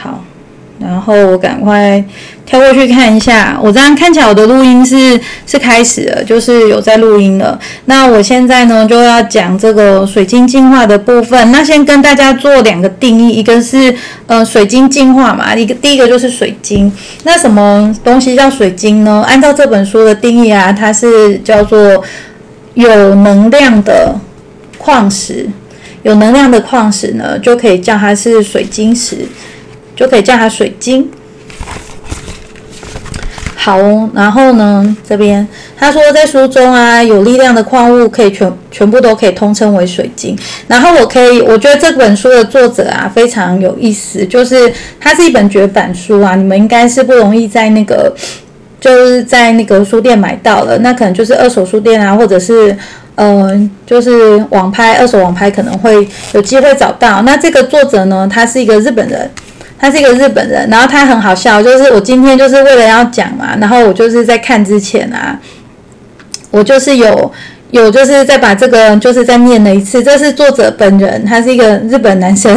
好，然后我赶快跳过去看一下。我这样看起来我的录音是是开始了，就是有在录音了。那我现在呢就要讲这个水晶净化的部分。那先跟大家做两个定义，一个是呃水晶净化嘛，一个第一个就是水晶。那什么东西叫水晶呢？按照这本书的定义啊，它是叫做有能量的矿石。有能量的矿石呢，就可以叫它是水晶石。就可以叫它水晶。好，然后呢，这边他说在书中啊，有力量的矿物可以全全部都可以通称为水晶。然后我可以，我觉得这本书的作者啊非常有意思，就是它是一本绝版书啊，你们应该是不容易在那个就是在那个书店买到了，那可能就是二手书店啊，或者是呃就是网拍二手网拍可能会有机会找到。那这个作者呢，他是一个日本人。他是一个日本人，然后他很好笑，就是我今天就是为了要讲嘛，然后我就是在看之前啊，我就是有有就是再把这个就是再念了一次，这是作者本人，他是一个日本男生，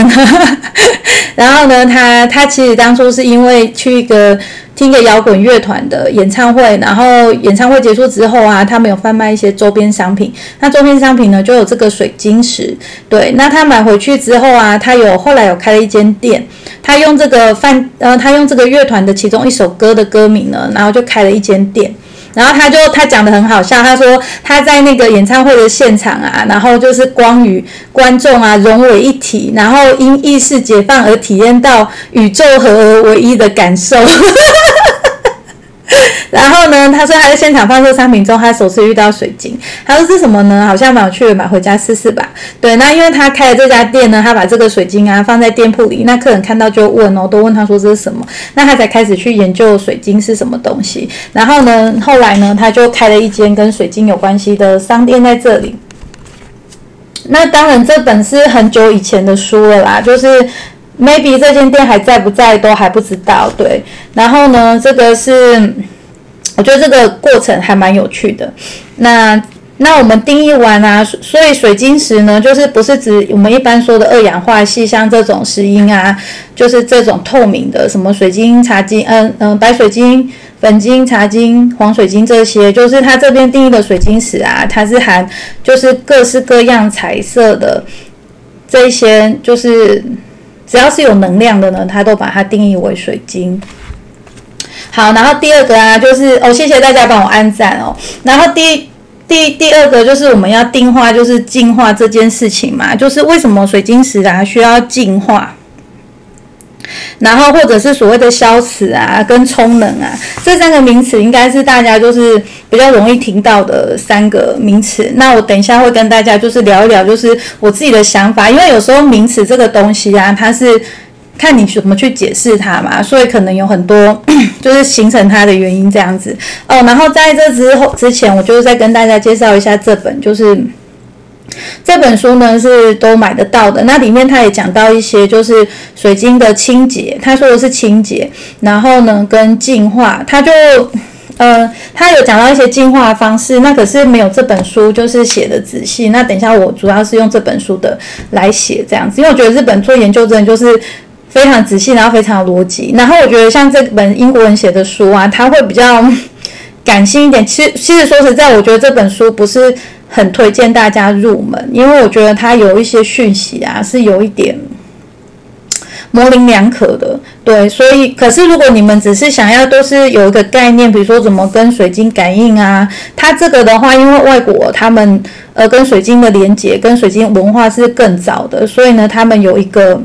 然后呢，他他其实当初是因为去一个。听一个摇滚乐团的演唱会，然后演唱会结束之后啊，他们有贩卖一些周边商品。那周边商品呢，就有这个水晶石。对，那他买回去之后啊，他有后来有开了一间店，他用这个饭呃，他用这个乐团的其中一首歌的歌名呢，然后就开了一间店。然后他就他讲的很好笑，他说他在那个演唱会的现场啊，然后就是光与观众啊融为一体，然后因意识解放而体验到宇宙和唯一的感受。然后呢，他说他在现场放售商品中，他首次遇到水晶。他说是什么呢？好像蛮有趣的，买回家试试吧。对，那因为他开的这家店呢，他把这个水晶啊放在店铺里，那客人看到就问哦，都问他说这是什么？那他才开始去研究水晶是什么东西。然后呢，后来呢，他就开了一间跟水晶有关系的商店在这里。那当然，这本是很久以前的书了啦，就是 maybe 这间店还在不在都还不知道。对，然后呢，这个是。我觉得这个过程还蛮有趣的。那那我们定义完啊，所以水晶石呢，就是不是指我们一般说的二氧化系，像这种石英啊，就是这种透明的，什么水晶、茶晶，嗯嗯，白水晶、粉晶、茶晶、黄水晶这些，就是它这边定义的水晶石啊，它是含就是各式各样彩色的这些，就是只要是有能量的呢，它都把它定义为水晶。好，然后第二个啊，就是哦，谢谢大家帮我按赞哦。然后第第第二个就是我们要定化，就是净化这件事情嘛，就是为什么水晶石啊需要净化，然后或者是所谓的消磁啊跟充能啊，这三个名词应该是大家就是比较容易听到的三个名词。那我等一下会跟大家就是聊一聊，就是我自己的想法，因为有时候名词这个东西啊，它是。看你怎么去解释它嘛，所以可能有很多 就是形成它的原因这样子哦。然后在这之后之前，我就是再跟大家介绍一下这本，就是这本书呢是都买得到的。那里面他也讲到一些就是水晶的清洁，他说的是清洁，然后呢跟净化，他就呃他有讲到一些净化方式，那可是没有这本书就是写的仔细。那等一下我主要是用这本书的来写这样子，因为我觉得日本做研究真的就是。非常仔细，然后非常逻辑。然后我觉得像这本英国人写的书啊，他会比较 感性一点。其实，其实说实在，我觉得这本书不是很推荐大家入门，因为我觉得它有一些讯息啊，是有一点 模棱两可的。对，所以，可是如果你们只是想要都是有一个概念，比如说怎么跟水晶感应啊，它这个的话，因为外国他们呃跟水晶的连接跟水晶文化是更早的，所以呢，他们有一个。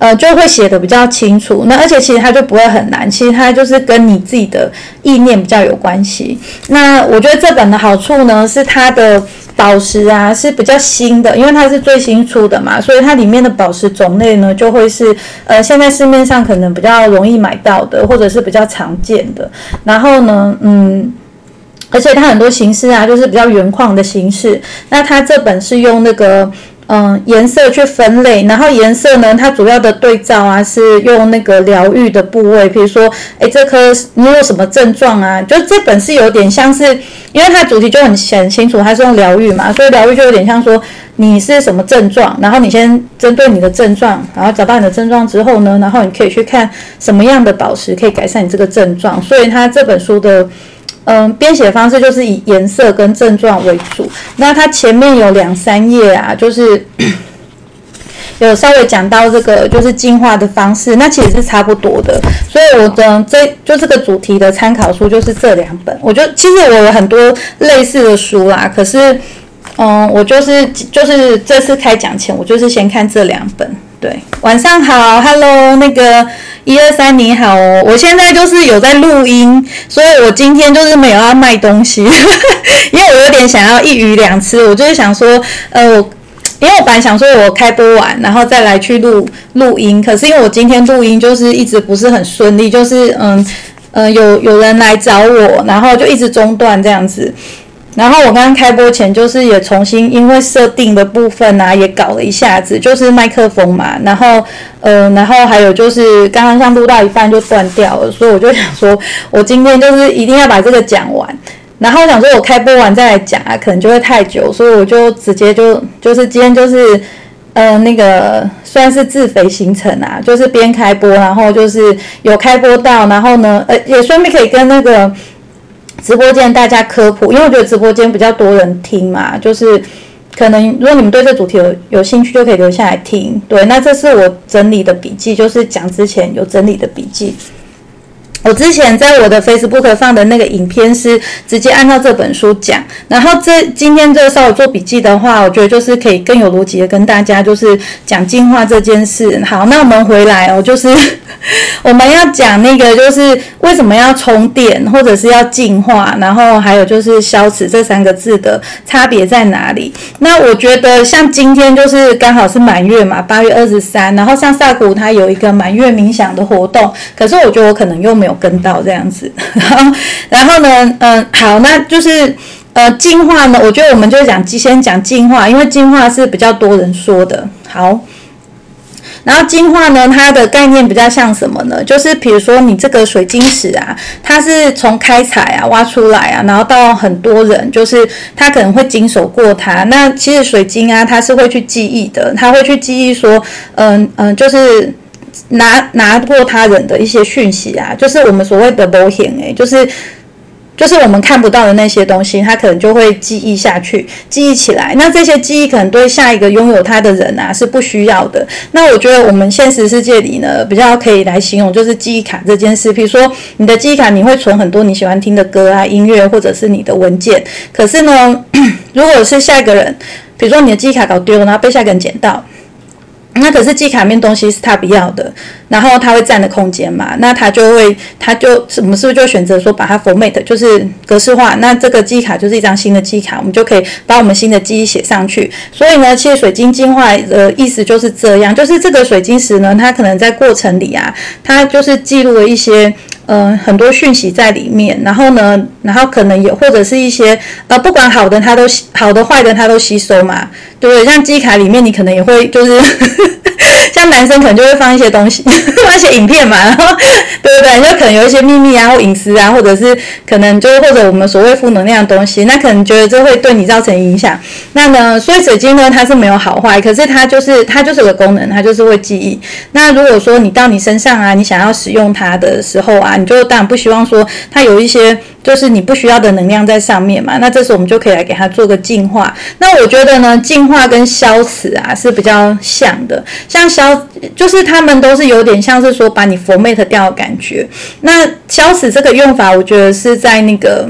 呃，就会写的比较清楚。那而且其实它就不会很难，其实它就是跟你自己的意念比较有关系。那我觉得这本的好处呢，是它的宝石啊是比较新的，因为它是最新出的嘛，所以它里面的宝石种类呢就会是呃现在市面上可能比较容易买到的，或者是比较常见的。然后呢，嗯，而且它很多形式啊，就是比较原矿的形式。那它这本是用那个。嗯颜色去分类，然后颜色呢，它主要的对照啊是用那个疗愈的部位，比如说，哎，这颗你有什么症状啊？就这本是有点像是，因为它主题就很很清楚，它是用疗愈嘛，所以疗愈就有点像说你是什么症状，然后你先针对你的症状，然后找到你的症状之后呢，然后你可以去看什么样的宝石可以改善你这个症状，所以它这本书的。嗯，编写方式就是以颜色跟症状为主。那它前面有两三页啊，就是 有稍微讲到这个就是进化的方式，那其实是差不多的。所以我的这就这个主题的参考书就是这两本。我觉得其实我有很多类似的书啦，可是嗯，我就是就是这次开讲前，我就是先看这两本。对，晚上好，Hello，那个一二三你好哦，我现在就是有在录音，所以我今天就是没有要卖东西，因为我有点想要一鱼两吃，我就是想说，呃，因为我本来想说我开播完，然后再来去录录音，可是因为我今天录音就是一直不是很顺利，就是嗯嗯有有人来找我，然后就一直中断这样子。然后我刚刚开播前，就是也重新因为设定的部分啊，也搞了一下子，就是麦克风嘛，然后呃，然后还有就是刚刚像录到一半就断掉了，所以我就想说，我今天就是一定要把这个讲完。然后想说我开播完再来讲啊，可能就会太久，所以我就直接就就是今天就是呃那个算是自肥行程啊，就是边开播，然后就是有开播到，然后呢呃也顺便可以跟那个。直播间大家科普，因为我觉得直播间比较多人听嘛，就是可能如果你们对这主题有有兴趣，就可以留下来听。对，那这是我整理的笔记，就是讲之前有整理的笔记。我之前在我的 Facebook 放的那个影片是直接按照这本书讲，然后这今天这个稍微做笔记的话，我觉得就是可以更有逻辑的跟大家就是讲进化这件事。好，那我们回来哦，就是 我们要讲那个就是为什么要充电或者是要进化，然后还有就是消磁这三个字的差别在哪里？那我觉得像今天就是刚好是满月嘛，八月二十三，然后像萨古它有一个满月冥想的活动，可是我觉得我可能又没有。跟到这样子，然后，然后呢，嗯，好，那就是呃，进化呢，我觉得我们就讲先讲进化，因为进化是比较多人说的。好，然后进化呢，它的概念比较像什么呢？就是比如说你这个水晶石啊，它是从开采啊挖出来啊，然后到很多人，就是他可能会经手过它。那其实水晶啊，它是会去记忆的，它会去记忆说，嗯嗯，就是。拿拿过他人的一些讯息啊，就是我们所谓的保险诶，就是就是我们看不到的那些东西，他可能就会记忆下去，记忆起来。那这些记忆可能对下一个拥有它的人啊是不需要的。那我觉得我们现实世界里呢，比较可以来形容就是记忆卡这件事。比如说你的记忆卡，你会存很多你喜欢听的歌啊、音乐，或者是你的文件。可是呢，如果是下一个人，比如说你的记忆卡搞丢了，然后被下一个人捡到。那可是记卡面东西是他不要的，然后他会占的空间嘛？那他就会，他就我们是不是就选择说把它 format，就是格式化？那这个记卡就是一张新的记卡，我们就可以把我们新的记忆写上去。所以呢，其实水晶进化的意思就是这样，就是这个水晶石呢，它可能在过程里啊，它就是记录了一些。嗯，很多讯息在里面，然后呢，然后可能也或者是一些呃，不管好的它都好的坏的它都吸收嘛，对不对？像机卡里面，你可能也会就是。像男生可能就会放一些东西，放一些影片嘛，然后对不对？就可能有一些秘密啊，或隐私啊，或者是可能就或者我们所谓负能量的东西，那可能觉得这会对你造成影响。那呢，所以水晶呢，它是没有好坏，可是它就是它就是个功能，它就是会记忆。那如果说你到你身上啊，你想要使用它的时候啊，你就当然不希望说它有一些。就是你不需要的能量在上面嘛，那这时候我们就可以来给它做个净化。那我觉得呢，净化跟消磁啊是比较像的，像消就是他们都是有点像是说把你 format 掉的感觉。那消死这个用法，我觉得是在那个。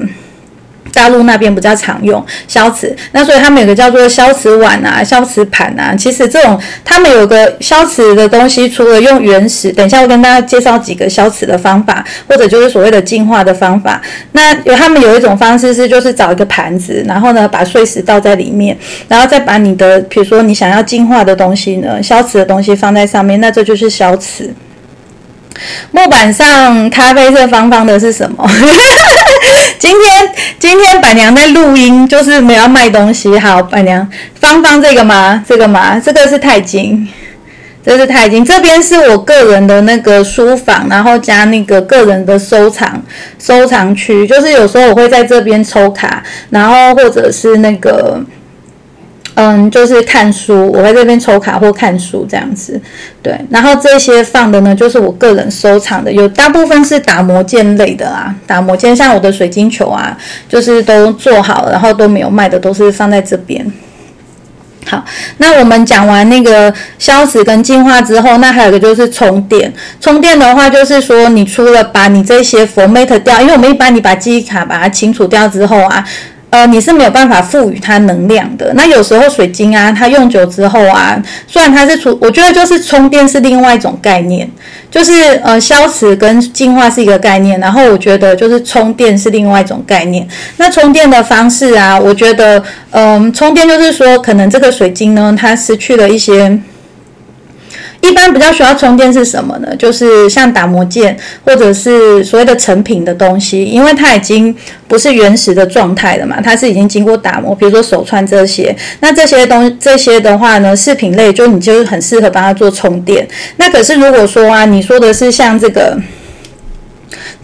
大陆那边比较常用消磁，那所以他们有个叫做消磁碗啊、消磁盘啊。其实这种他们有个消磁的东西，除了用原石，等一下我跟大家介绍几个消磁的方法，或者就是所谓的净化的方法。那有他们有一种方式是，就是找一个盘子，然后呢把碎石倒在里面，然后再把你的，比如说你想要净化的东西呢，消磁的东西放在上面，那这就是消磁。木板上咖啡色方方的是什么？今天今天板娘在录音，就是没有卖东西。好，板娘芳芳这个吗？这个吗？这个是钛金，这是钛金。这边是我个人的那个书房，然后加那个个人的收藏收藏区，就是有时候我会在这边抽卡，然后或者是那个。嗯，就是看书，我在这边抽卡或看书这样子，对。然后这些放的呢，就是我个人收藏的，有大部分是打磨件类的啊，打磨件，像我的水晶球啊，就是都做好了，然后都没有卖的，都是放在这边。好，那我们讲完那个消磁跟净化之后，那还有一个就是充电。充电的话，就是说你除了把你这些 format 掉，因为我们一般你把记忆卡把它清除掉之后啊。呃，你是没有办法赋予它能量的。那有时候水晶啊，它用久之后啊，虽然它是充，我觉得就是充电是另外一种概念，就是呃消磁跟净化是一个概念，然后我觉得就是充电是另外一种概念。那充电的方式啊，我觉得嗯，充电就是说可能这个水晶呢，它失去了一些。一般比较需要充电是什么呢？就是像打磨件或者是所谓的成品的东西，因为它已经不是原始的状态了嘛，它是已经经过打磨，比如说手串这些，那这些东这些的话呢，饰品类就你就是很适合帮它做充电。那可是如果说啊，你说的是像这个。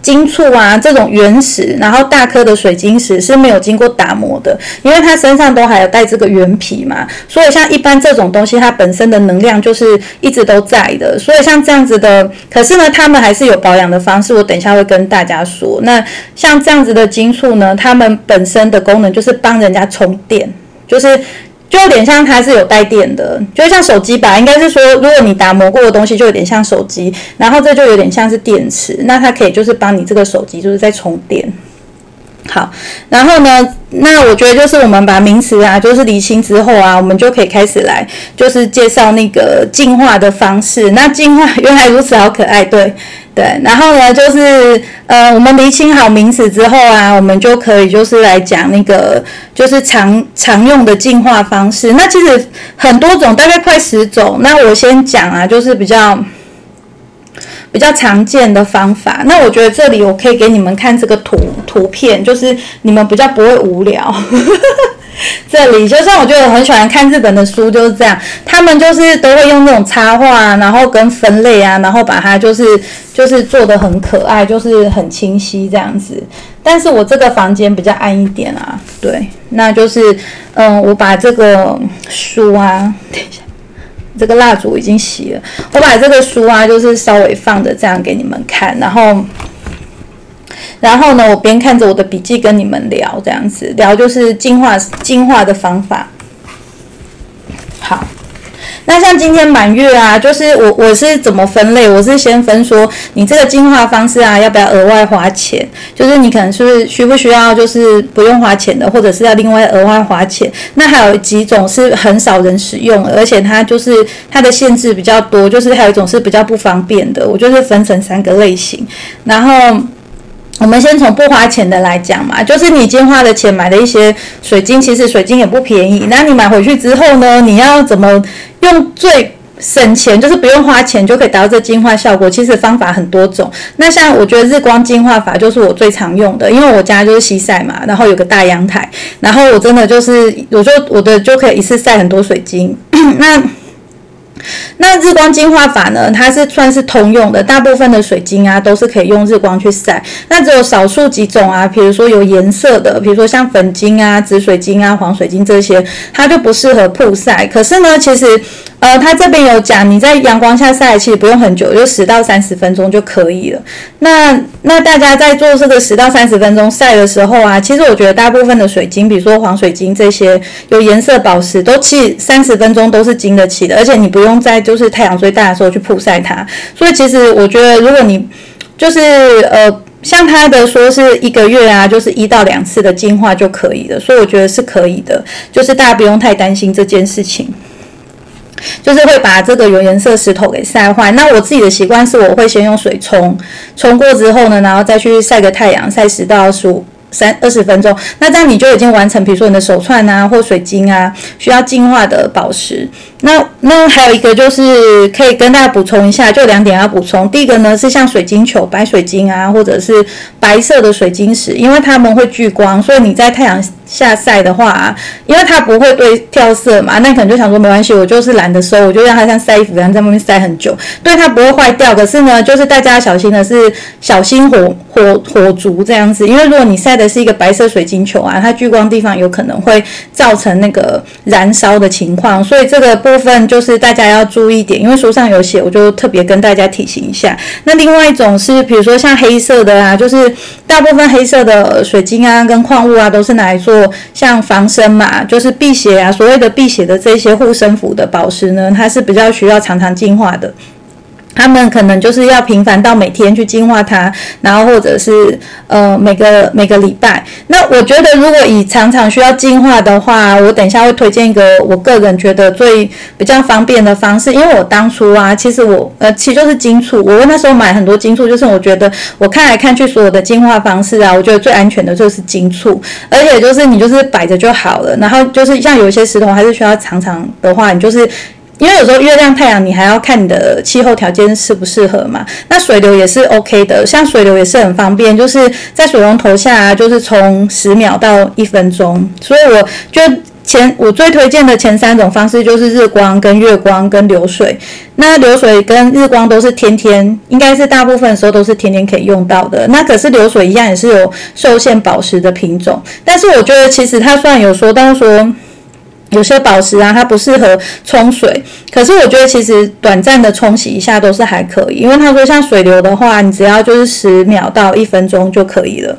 金簇啊，这种原石，然后大颗的水晶石是没有经过打磨的，因为它身上都还有带这个原皮嘛，所以像一般这种东西，它本身的能量就是一直都在的。所以像这样子的，可是呢，他们还是有保养的方式，我等一下会跟大家说。那像这样子的金簇呢，它们本身的功能就是帮人家充电，就是。就有点像它是有带电的，就像手机吧，应该是说，如果你打磨过的东西，就有点像手机，然后这就有点像是电池，那它可以就是帮你这个手机就是在充电。好，然后呢，那我觉得就是我们把名词啊，就是理清之后啊，我们就可以开始来就是介绍那个进化的方式。那进化原来如此，好可爱，对。对，然后呢，就是呃，我们厘清好名词之后啊，我们就可以就是来讲那个就是常常用的进化方式。那其实很多种，大概快十种。那我先讲啊，就是比较比较常见的方法。那我觉得这里我可以给你们看这个图图片，就是你们比较不会无聊。这里就像我觉得很喜欢看日本的书，就是这样，他们就是都会用那种插画，然后跟分类啊，然后把它就是就是做的很可爱，就是很清晰这样子。但是我这个房间比较暗一点啊，对，那就是嗯，我把这个书啊，等一下，这个蜡烛已经熄了，我把这个书啊，就是稍微放着这样给你们看，然后。然后呢，我边看着我的笔记跟你们聊，这样子聊就是进化进化的方法。好，那像今天满月啊，就是我我是怎么分类？我是先分说你这个进化方式啊，要不要额外花钱？就是你可能是需不需要就是不用花钱的，或者是要另外额外花钱？那还有几种是很少人使用，而且它就是它的限制比较多，就是还有一种是比较不方便的。我就是分成三个类型，然后。我们先从不花钱的来讲嘛，就是你今天花的钱买的一些水晶，其实水晶也不便宜。那你买回去之后呢，你要怎么用最省钱，就是不用花钱就可以达到这净化效果？其实方法很多种。那像我觉得日光净化法就是我最常用的，因为我家就是西晒嘛，然后有个大阳台，然后我真的就是有时候我的就可以一次晒很多水晶。那那日光净化法呢？它是算是通用的，大部分的水晶啊都是可以用日光去晒。那只有少数几种啊，比如说有颜色的，比如说像粉晶啊、紫水晶啊、黄水晶这些，它就不适合曝晒。可是呢，其实。呃，他这边有讲，你在阳光下晒，其实不用很久，就十到三十分钟就可以了。那那大家在做这个十到三十分钟晒的时候啊，其实我觉得大部分的水晶，比如说黄水晶这些有颜色宝石，都其实三十分钟都是经得起的，而且你不用在就是太阳最大的时候去曝晒它。所以其实我觉得，如果你就是呃，像他的说是一个月啊，就是一到两次的净化就可以了，所以我觉得是可以的，就是大家不用太担心这件事情。就是会把这个有颜色石头给晒坏。那我自己的习惯是，我会先用水冲，冲过之后呢，然后再去晒个太阳，晒十到十五三二十分钟。那这样你就已经完成，比如说你的手串啊或水晶啊需要净化的宝石。那那还有一个就是可以跟大家补充一下，就两点要补充。第一个呢是像水晶球、白水晶啊，或者是白色的水晶石，因为它们会聚光，所以你在太阳下晒的话，因为它不会对跳色嘛，那可能就想说没关系，我就是懒得收，我就让它像晒衣服一样在外面晒很久，对它不会坏掉。可是呢，就是大家小心的是小心火火火烛这样子，因为如果你晒的是一个白色水晶球啊，它聚光地方有可能会造成那个燃烧的情况，所以这个部分就是大家要注意点，因为书上有写，我就特别跟大家提醒一下。那另外一种是，比如说像黑色的啊，就是大部分黑色的水晶啊跟矿物啊，都是拿来做。像防身嘛，就是辟邪啊，所谓的辟邪的这些护身符的宝石呢，它是比较需要常常净化的。他们可能就是要频繁到每天去净化它，然后或者是呃每个每个礼拜。那我觉得如果以常常需要净化的话，我等一下会推荐一个我个人觉得最比较方便的方式。因为我当初啊，其实我呃其实就是金醋，我那时候买很多金醋，就是我觉得我看来看去所有的净化方式啊，我觉得最安全的就是金醋，而且就是你就是摆着就好了。然后就是像有一些石头还是需要常常的话，你就是。因为有时候月亮、太阳，你还要看你的气候条件适不适合嘛。那水流也是 OK 的，像水流也是很方便，就是在水龙头下，就是从十秒到一分钟。所以我就前我最推荐的前三种方式就是日光、跟月光、跟流水。那流水跟日光都是天天，应该是大部分时候都是天天可以用到的。那可是流水一样也是有受限宝石的品种，但是我觉得其实它虽然有说，但是说。有些宝石啊，它不适合冲水，可是我觉得其实短暂的冲洗一下都是还可以，因为他说像水流的话，你只要就是十秒到一分钟就可以了。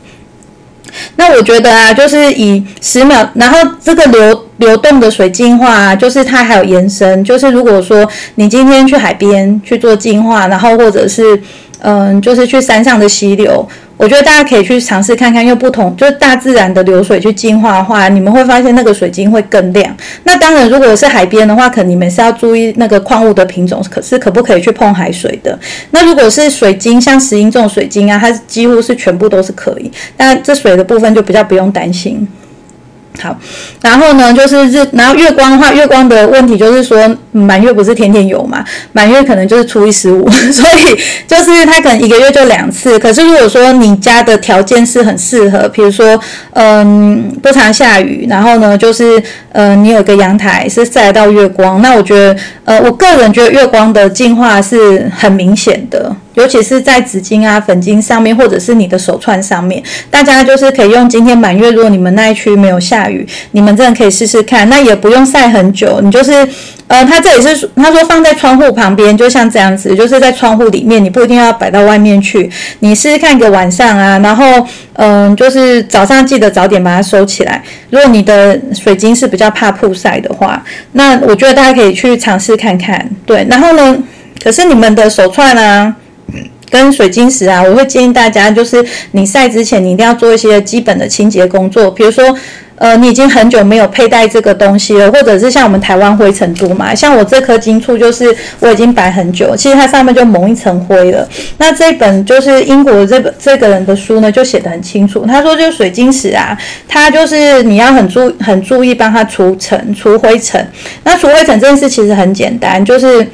那我觉得啊，就是以十秒，然后这个流流动的水净化啊，就是它还有延伸，就是如果说你今天去海边去做净化，然后或者是嗯，就是去山上的溪流。我觉得大家可以去尝试看看，用不同就是大自然的流水去净化的话，你们会发现那个水晶会更亮。那当然，如果是海边的话，可能你们是要注意那个矿物的品种，可是可不可以去碰海水的？那如果是水晶，像石英这种水晶啊，它几乎是全部都是可以，但这水的部分就比较不用担心。好，然后呢，就是日，然后月光的话，月光的问题就是说，满月不是天天有嘛？满月可能就是初一十五，所以就是它可能一个月就两次。可是如果说你家的条件是很适合，比如说，嗯，不常下雨，然后呢，就是，呃，你有个阳台是晒到月光，那我觉得，呃，我个人觉得月光的进化是很明显的。尤其是在纸巾啊、粉巾上面，或者是你的手串上面，大家就是可以用今天满月，如果你们那一区没有下雨，你们真的可以试试看。那也不用晒很久，你就是，呃，它这里是他说放在窗户旁边，就像这样子，就是在窗户里面，你不一定要摆到外面去。你试试看一个晚上啊，然后，嗯，就是早上记得早点把它收起来。如果你的水晶是比较怕曝晒的话，那我觉得大家可以去尝试看看。对，然后呢，可是你们的手串呢？跟水晶石啊，我会建议大家，就是你晒之前，你一定要做一些基本的清洁工作。比如说，呃，你已经很久没有佩戴这个东西了，或者是像我们台湾灰尘多嘛，像我这颗金簇，就是我已经摆很久，其实它上面就蒙一层灰了。那这本就是英国这本这个人的书呢，就写得很清楚。他说，就是水晶石啊，它就是你要很注很注意帮它除尘、除灰尘。那除灰尘这件事其实很简单，就是。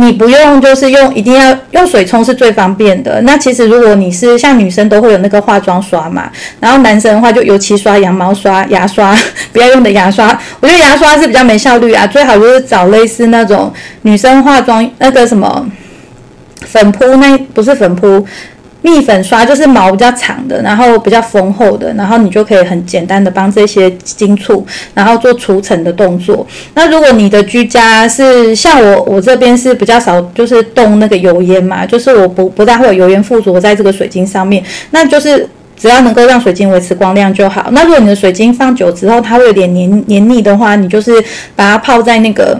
你不用，就是用一定要用水冲是最方便的。那其实如果你是像女生都会有那个化妆刷嘛，然后男生的话就尤其刷、羊毛刷、牙刷，不要用的牙刷。我觉得牙刷是比较没效率啊，最好就是找类似那种女生化妆那个什么粉扑，那不是粉扑。蜜粉刷就是毛比较长的，然后比较丰厚的，然后你就可以很简单的帮这些金簇，然后做除尘的动作。那如果你的居家是像我，我这边是比较少，就是动那个油烟嘛，就是我不不大会有油烟附着在这个水晶上面，那就是只要能够让水晶维持光亮就好。那如果你的水晶放久之后它会有点黏黏腻的话，你就是把它泡在那个，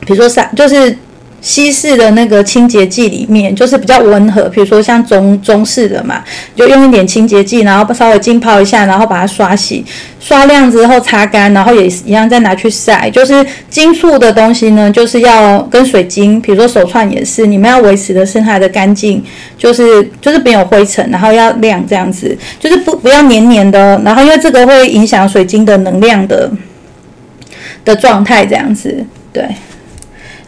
比如说三就是。西式的那个清洁剂里面就是比较温和，比如说像中中式的嘛，就用一点清洁剂，然后稍微浸泡一下，然后把它刷洗，刷亮之后擦干，然后也一样再拿去晒。就是金属的东西呢，就是要跟水晶，比如说手串也是，你们要维持的是它的干净，就是就是没有灰尘，然后要亮这样子，就是不不要黏黏的，然后因为这个会影响水晶的能量的的状态这样子。对。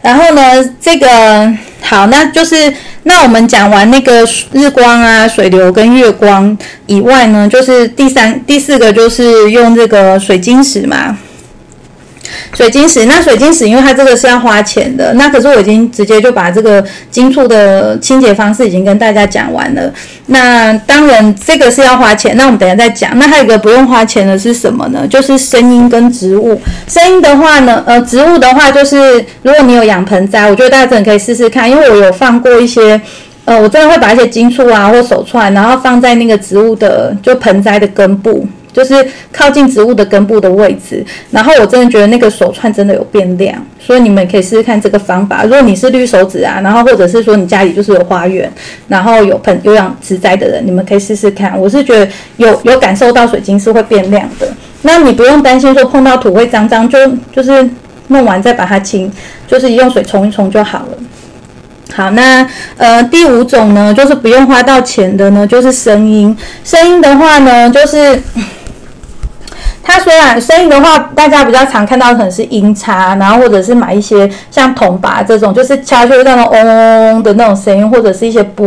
然后呢，这个好，那就是那我们讲完那个日光啊、水流跟月光以外呢，就是第三、第四个就是用这个水晶石嘛。水晶石，那水晶石，因为它这个是要花钱的，那可是我已经直接就把这个金处的清洁方式已经跟大家讲完了。那当然这个是要花钱，那我们等下再讲。那还有一个不用花钱的是什么呢？就是声音跟植物。声音的话呢，呃，植物的话就是如果你有养盆栽，我觉得大家真的可以试试看，因为我有放过一些，呃，我真的会把一些金处啊或手串，然后放在那个植物的就盆栽的根部。就是靠近植物的根部的位置，然后我真的觉得那个手串真的有变亮，所以你们可以试试看这个方法。如果你是绿手指啊，然后或者是说你家里就是有花园，然后有盆有养植栽的人，你们可以试试看。我是觉得有有感受到水晶是会变亮的，那你不用担心说碰到土会脏脏，就就是弄完再把它清，就是用水冲一冲就好了。好，那呃第五种呢，就是不用花到钱的呢，就是声音。声音的话呢，就是。它虽然声音的话，大家比较常看到可能是音叉，然后或者是买一些像铜拔这种，就是敲出那种嗡嗡嗡的那种声音，或者是一些波。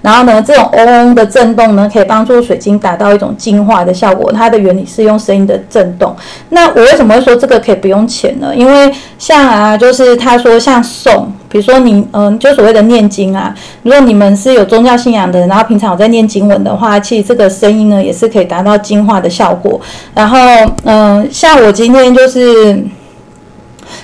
然后呢，这种嗡嗡的震动呢，可以帮助水晶达到一种净化的效果。它的原理是用声音的震动。那我为什么会说这个可以不用钱呢？因为像啊，就是他说像送。比如说你，嗯，就所谓的念经啊，如果你们是有宗教信仰的人，然后平常有在念经文的话，其实这个声音呢也是可以达到净化的效果。然后，嗯，像我今天就是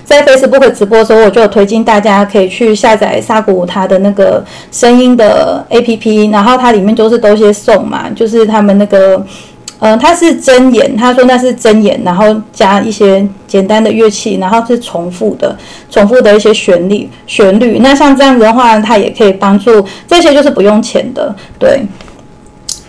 在 Facebook 直播的时候，我就有推荐大家可以去下载沙古他的那个声音的 APP，然后它里面就是都些送嘛，就是他们那个。嗯，它是真言，他说那是真言，然后加一些简单的乐器，然后是重复的，重复的一些旋律，旋律。那像这样子的话，它也可以帮助这些，就是不用钱的，对。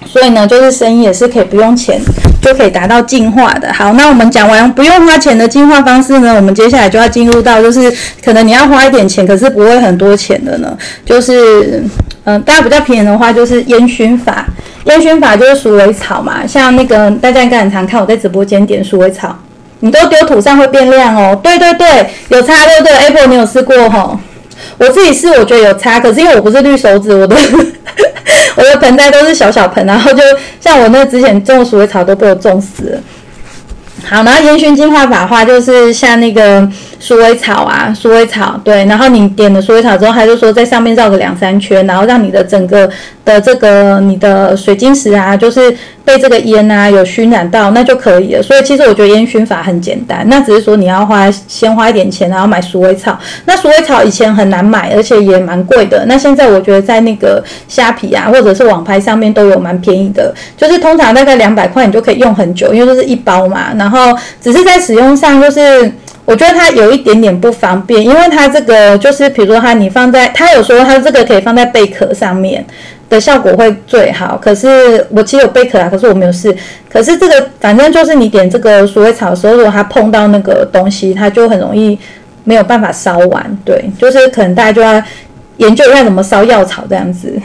所以呢，就是声音也是可以不用钱就可以达到净化的。好，那我们讲完不用花钱的净化方式呢，我们接下来就要进入到就是可能你要花一点钱，可是不会很多钱的呢，就是嗯，大家比较便宜的话，就是烟熏法。烟熏法就是鼠尾草嘛，像那个大家应该很常看我在直播间点鼠尾草，你都丢土上会变亮哦。对对对，有差对对，Apple 你有试过哈？我自己试我觉得有差，可是因为我不是绿手指，我的 我的盆栽都是小小盆，然后就像我那之前种的鼠尾草都被我种死了。好，然后烟熏净化法的话，就是像那个鼠尾草啊，鼠尾草对，然后你点了鼠尾草之后，它就说在上面绕个两三圈，然后让你的整个的这个你的水晶石啊，就是被这个烟啊有熏染到，那就可以了。所以其实我觉得烟熏法很简单，那只是说你要花先花一点钱，然后买鼠尾草。那鼠尾草以前很难买，而且也蛮贵的。那现在我觉得在那个虾皮啊，或者是网拍上面都有蛮便宜的，就是通常大概两百块你就可以用很久，因为就是一包嘛。然后只是在使用上，就是我觉得它有一点点不方便，因为它这个就是比如说它你放在，它有说它这个可以放在贝壳上面。的效果会最好，可是我其实有贝壳啊，可是我没有试。可是这个反正就是你点这个鼠尾草的时候，如果它碰到那个东西，它就很容易没有办法烧完。对，就是可能大家就要研究一下怎么烧药草这样子。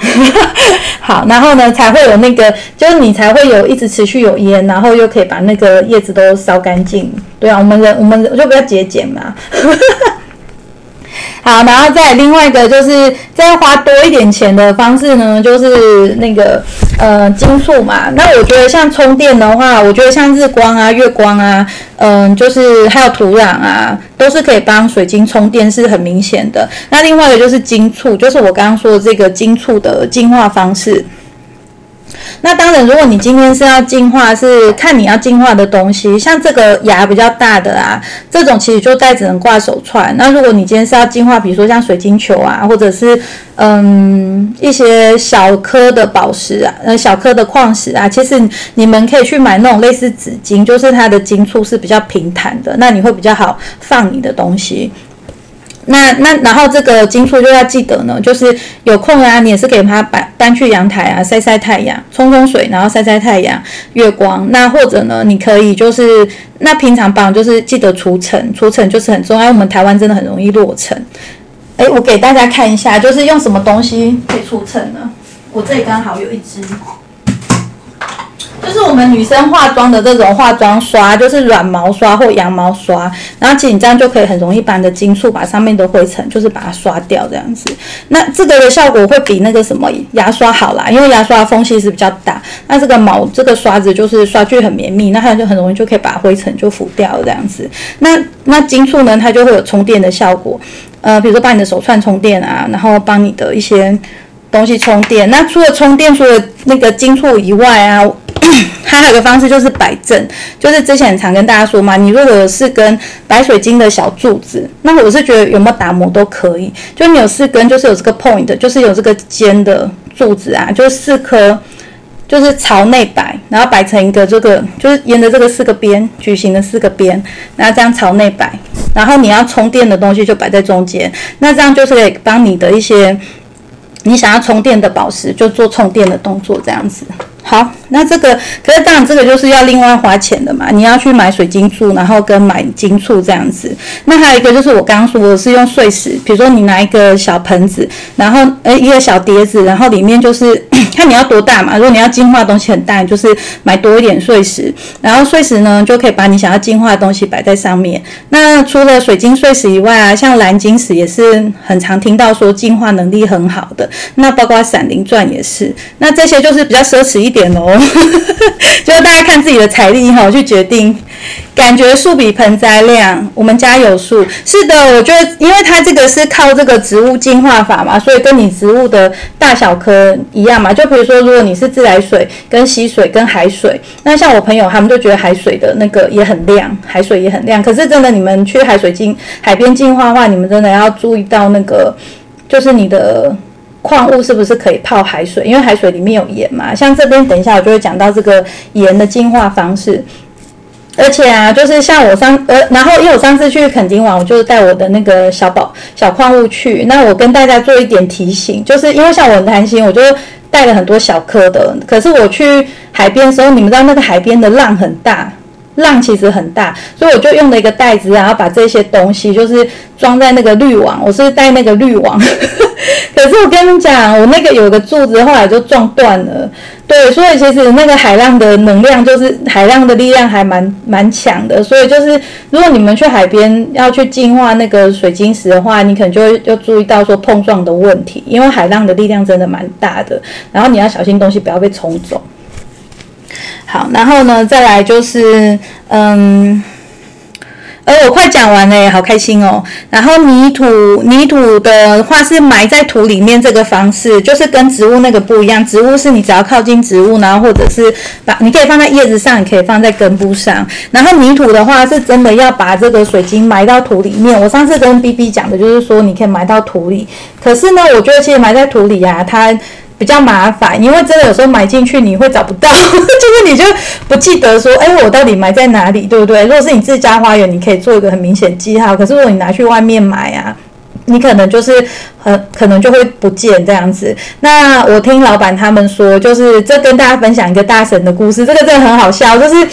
好，然后呢才会有那个，就是你才会有一直持续有烟，然后又可以把那个叶子都烧干净。对啊，我们人我们就比较节俭嘛。好，然后再另外一个就是再花多一点钱的方式呢，就是那个呃金属嘛。那我觉得像充电的话，我觉得像日光啊、月光啊，嗯，就是还有土壤啊，都是可以帮水晶充电，是很明显的。那另外一个就是金醋，就是我刚刚说的这个金醋的净化方式。那当然，如果你今天是要净化，是看你要净化的东西，像这个牙比较大的啊，这种其实就带只能挂手串。那如果你今天是要净化，比如说像水晶球啊，或者是嗯一些小颗的宝石啊，呃小颗的矿石啊，其实你们可以去买那种类似纸巾，就是它的晶簇是比较平坦的，那你会比较好放你的东西。那那然后这个金处就要记得呢，就是有空啊，你也是给它搬搬去阳台啊，晒晒太阳，冲冲水，然后晒晒太阳，月光。那或者呢，你可以就是那平常帮就是记得除尘，除尘就是很重要。我们台湾真的很容易落尘。哎，我给大家看一下，就是用什么东西可以除尘呢？我这里刚好有一支，就是我们女生化妆的这种化妆刷，就是软毛刷或羊毛刷，然后其实你这样就可以很容易把你的金触把上面的灰尘就是把它刷掉这样子。那这个的效果会比那个什么牙刷好啦，因为牙刷缝隙是比较大，那这个毛这个刷子就是刷具很绵密，那它就很容易就可以把灰尘就浮掉这样子。那那金触呢，它就会有充电的效果，呃，比如说把你的手串充电啊，然后帮你的一些。东西充电，那除了充电，除了那个金触以外啊，它还有个方式就是摆正，就是之前常跟大家说嘛，你如果是根白水晶的小柱子，那我是觉得有没有打磨都可以，就你有四根，就是有这个 point，就是有这个尖的柱子啊，就是四颗，就是朝内摆，然后摆成一个这个，就是沿着这个四个边矩形的四个边，然后这样朝内摆，然后你要充电的东西就摆在中间，那这样就是可以帮你的一些。你想要充电的宝石，就做充电的动作，这样子。好，那这个可是当然这个就是要另外花钱的嘛，你要去买水晶柱，然后跟买金柱这样子。那还有一个就是我刚刚说的是用碎石，比如说你拿一个小盆子，然后呃一个小碟子，然后里面就是 看你要多大嘛。如果你要净化的东西很大，就是买多一点碎石，然后碎石呢就可以把你想要净化的东西摆在上面。那除了水晶碎石以外啊，像蓝晶石也是很常听到说净化能力很好的。那包括闪灵钻也是。那这些就是比较奢侈一。点哦，就大家看自己的财力哈，去决定。感觉树比盆栽亮，我们家有树。是的，我觉得，因为它这个是靠这个植物净化法嘛，所以跟你植物的大小颗一样嘛。就比如说，如果你是自来水、跟溪水、跟海水，那像我朋友他们就觉得海水的那个也很亮，海水也很亮。可是真的，你们去海水净海边净化的话，你们真的要注意到那个，就是你的。矿物是不是可以泡海水？因为海水里面有盐嘛。像这边，等一下我就会讲到这个盐的净化方式。而且啊，就是像我上呃，然后因为我上次去垦丁玩，我就带我的那个小宝小矿物去。那我跟大家做一点提醒，就是因为像我很贪心，我就带了很多小颗的。可是我去海边的时候，你们知道那个海边的浪很大。浪其实很大，所以我就用了一个袋子，然后把这些东西就是装在那个滤网。我是带那个滤网，可是我跟你讲，我那个有个柱子后来就撞断了。对，所以其实那个海浪的能量，就是海浪的力量还蛮蛮强的。所以就是如果你们去海边要去净化那个水晶石的话，你可能就会要注意到说碰撞的问题，因为海浪的力量真的蛮大的。然后你要小心东西不要被冲走。好，然后呢，再来就是，嗯，呃，我快讲完了，好开心哦。然后泥土，泥土的话是埋在土里面这个方式，就是跟植物那个不一样。植物是你只要靠近植物，然后或者是把，你可以放在叶子上，也可以放在根部上。然后泥土的话是真的要把这个水晶埋到土里面。我上次跟 B B 讲的就是说，你可以埋到土里。可是呢，我觉得其实埋在土里呀，它。比较麻烦，因为真的有时候埋进去你会找不到，就是你就不记得说，哎，我到底埋在哪里，对不对？如果是你自家花园，你可以做一个很明显记号。可是如果你拿去外面买啊，你可能就是很可能就会不见这样子。那我听老板他们说，就是这跟大家分享一个大神的故事，这个真的很好笑，就是。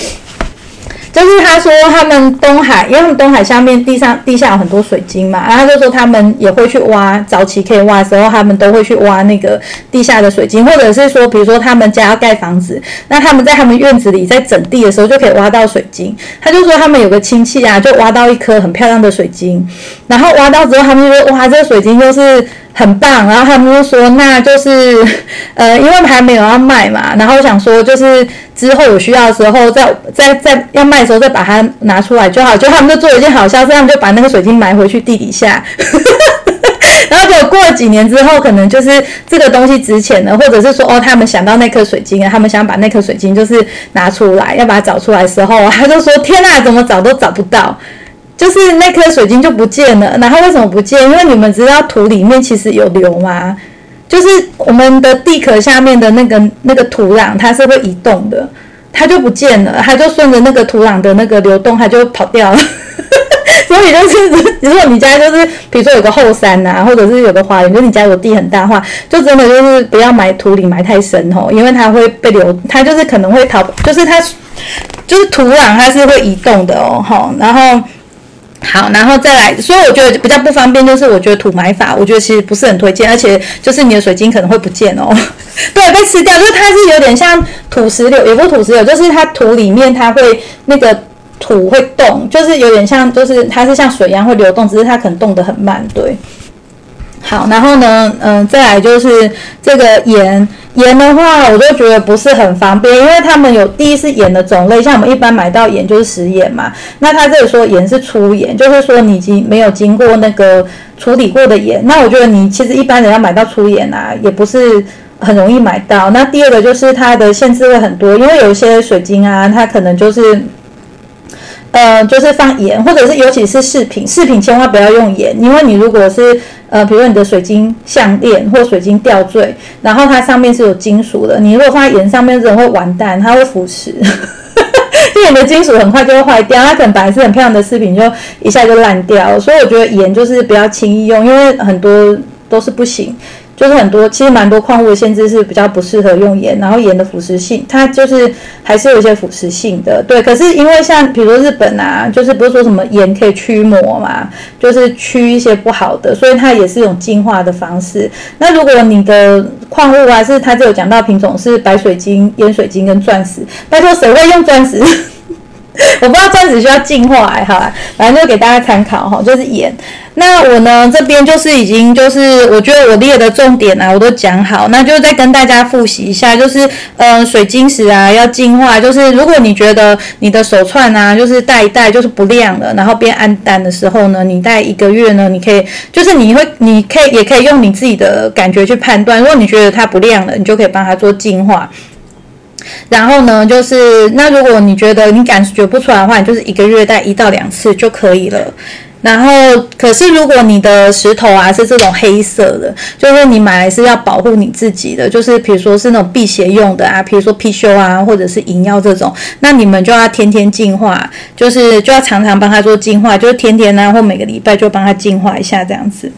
就是他说他们东海，因为他们东海下面地上地下有很多水晶嘛，然后他就说他们也会去挖，早期可以挖的时候，他们都会去挖那个地下的水晶，或者是说，比如说他们家要盖房子，那他们在他们院子里在整地的时候就可以挖到水晶。他就说他们有个亲戚啊，就挖到一颗很漂亮的水晶，然后挖到之后，他们就说哇，这个水晶就是。很棒，然后他们就说，那就是，呃，因为还没有要卖嘛，然后想说，就是之后有需要的时候，再再再要卖的时候再把它拿出来就好。就他们就做了一件好笑事，他们就把那个水晶埋回去地底下，然后就过了几年之后，可能就是这个东西值钱了，或者是说，哦，他们想到那颗水晶啊，他们想把那颗水晶就是拿出来，要把它找出来的时候，他就说，天哪，怎么找都找不到。就是那颗水晶就不见了，然后为什么不见？因为你们知道土里面其实有硫吗？就是我们的地壳下面的那个那个土壤，它是会移动的，它就不见了，它就顺着那个土壤的那个流动，它就跑掉了。所以就是，如果你家就是，比如说有个后山呐，或者是有个花园，就你家有地很大的话，就真的就是不要埋土里埋太深吼，因为它会被流，它就是可能会逃，就是它就是土壤它是会移动的哦，哈，然后。好，然后再来，所以我觉得比较不方便，就是我觉得土埋法，我觉得其实不是很推荐，而且就是你的水晶可能会不见哦，对，被吃掉，就是它是有点像土石榴，也不是土石榴，就是它土里面它会那个土会动，就是有点像，就是它是像水一样会流动，只是它可能动得很慢，对。好，然后呢，嗯，再来就是这个盐，盐的话，我就觉得不是很方便，因为他们有第一是盐的种类，像我们一般买到盐就是食盐嘛，那他这里说盐是粗盐，就是说你已经没有经过那个处理过的盐，那我觉得你其实一般人要买到粗盐啊，也不是很容易买到。那第二个就是它的限制会很多，因为有一些水晶啊，它可能就是。呃，就是放盐，或者是尤其是饰品，饰品千万不要用盐，因为你如果是呃，比如说你的水晶项链或水晶吊坠，然后它上面是有金属的，你如果放在盐上面，人会完蛋，它会腐蚀，因为你的金属很快就会坏掉，它可能本来是很漂亮的饰品，就一下就烂掉，所以我觉得盐就是不要轻易用，因为很多都是不行。就是很多，其实蛮多矿物的限制是比较不适合用盐，然后盐的腐蚀性，它就是还是有一些腐蚀性的，对。可是因为像比如说日本啊，就是不是说什么盐可以驱魔嘛，就是驱一些不好的，所以它也是一种净化的方式。那如果你的矿物啊，是它就有讲到品种是白水晶、烟水晶跟钻石，拜托谁会用钻石？我不知道钻石需要净化哎，好啦，反正就给大家参考哈，就是盐。那我呢这边就是已经就是我觉得我列的重点啊，我都讲好，那就再跟大家复习一下，就是嗯水晶石啊要净化，就是如果你觉得你的手串啊就是戴一戴就是不亮了，然后变暗淡的时候呢，你戴一个月呢，你可以就是你会你可以也可以用你自己的感觉去判断，如果你觉得它不亮了，你就可以帮它做净化。然后呢，就是那如果你觉得你感觉不出来的话，你就是一个月戴一到两次就可以了。然后，可是如果你的石头啊是这种黑色的，就是你买来是要保护你自己的，就是比如说是那种辟邪用的啊，比如说貔貅啊，或者是银药这种，那你们就要天天净化，就是就要常常帮他做净化，就是天天呢或每个礼拜就帮他净化一下这样子。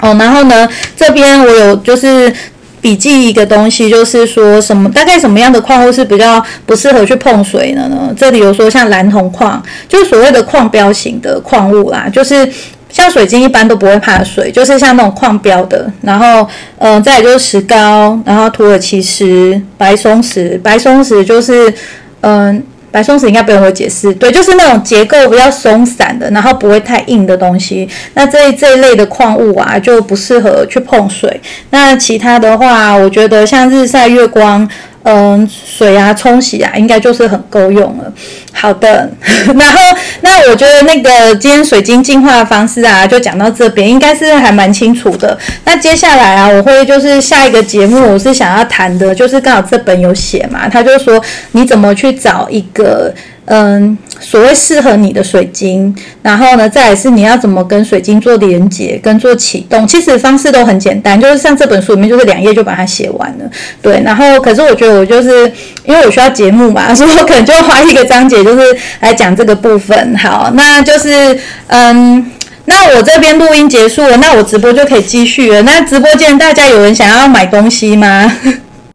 哦，然后呢，这边我有就是。笔记一个东西，就是说什么大概什么样的矿物是比较不适合去碰水的呢？这里有说像蓝铜矿，就是所谓的矿标型的矿物啦，就是像水晶一般都不会怕水，就是像那种矿标的。然后，嗯，再就是石膏，然后土耳其石、白松石，白松石就是嗯。白松石应该不用我解释，对，就是那种结构比较松散的，然后不会太硬的东西。那这这一类的矿物啊，就不适合去碰水。那其他的话，我觉得像日晒月光。嗯，水啊，冲洗啊，应该就是很够用了。好的，然后那我觉得那个今天水晶净化的方式啊，就讲到这边，应该是还蛮清楚的。那接下来啊，我会就是下一个节目，我是想要谈的，就是刚好这本有写嘛，他就说你怎么去找一个。嗯，所谓适合你的水晶，然后呢，再来是你要怎么跟水晶做连接、跟做启动，其实方式都很简单，就是像这本书里面就是两页就把它写完了。对，然后可是我觉得我就是因为我需要节目嘛，所以我可能就花一个章节就是来讲这个部分。好，那就是嗯，那我这边录音结束了，那我直播就可以继续了。那直播间大家有人想要买东西吗？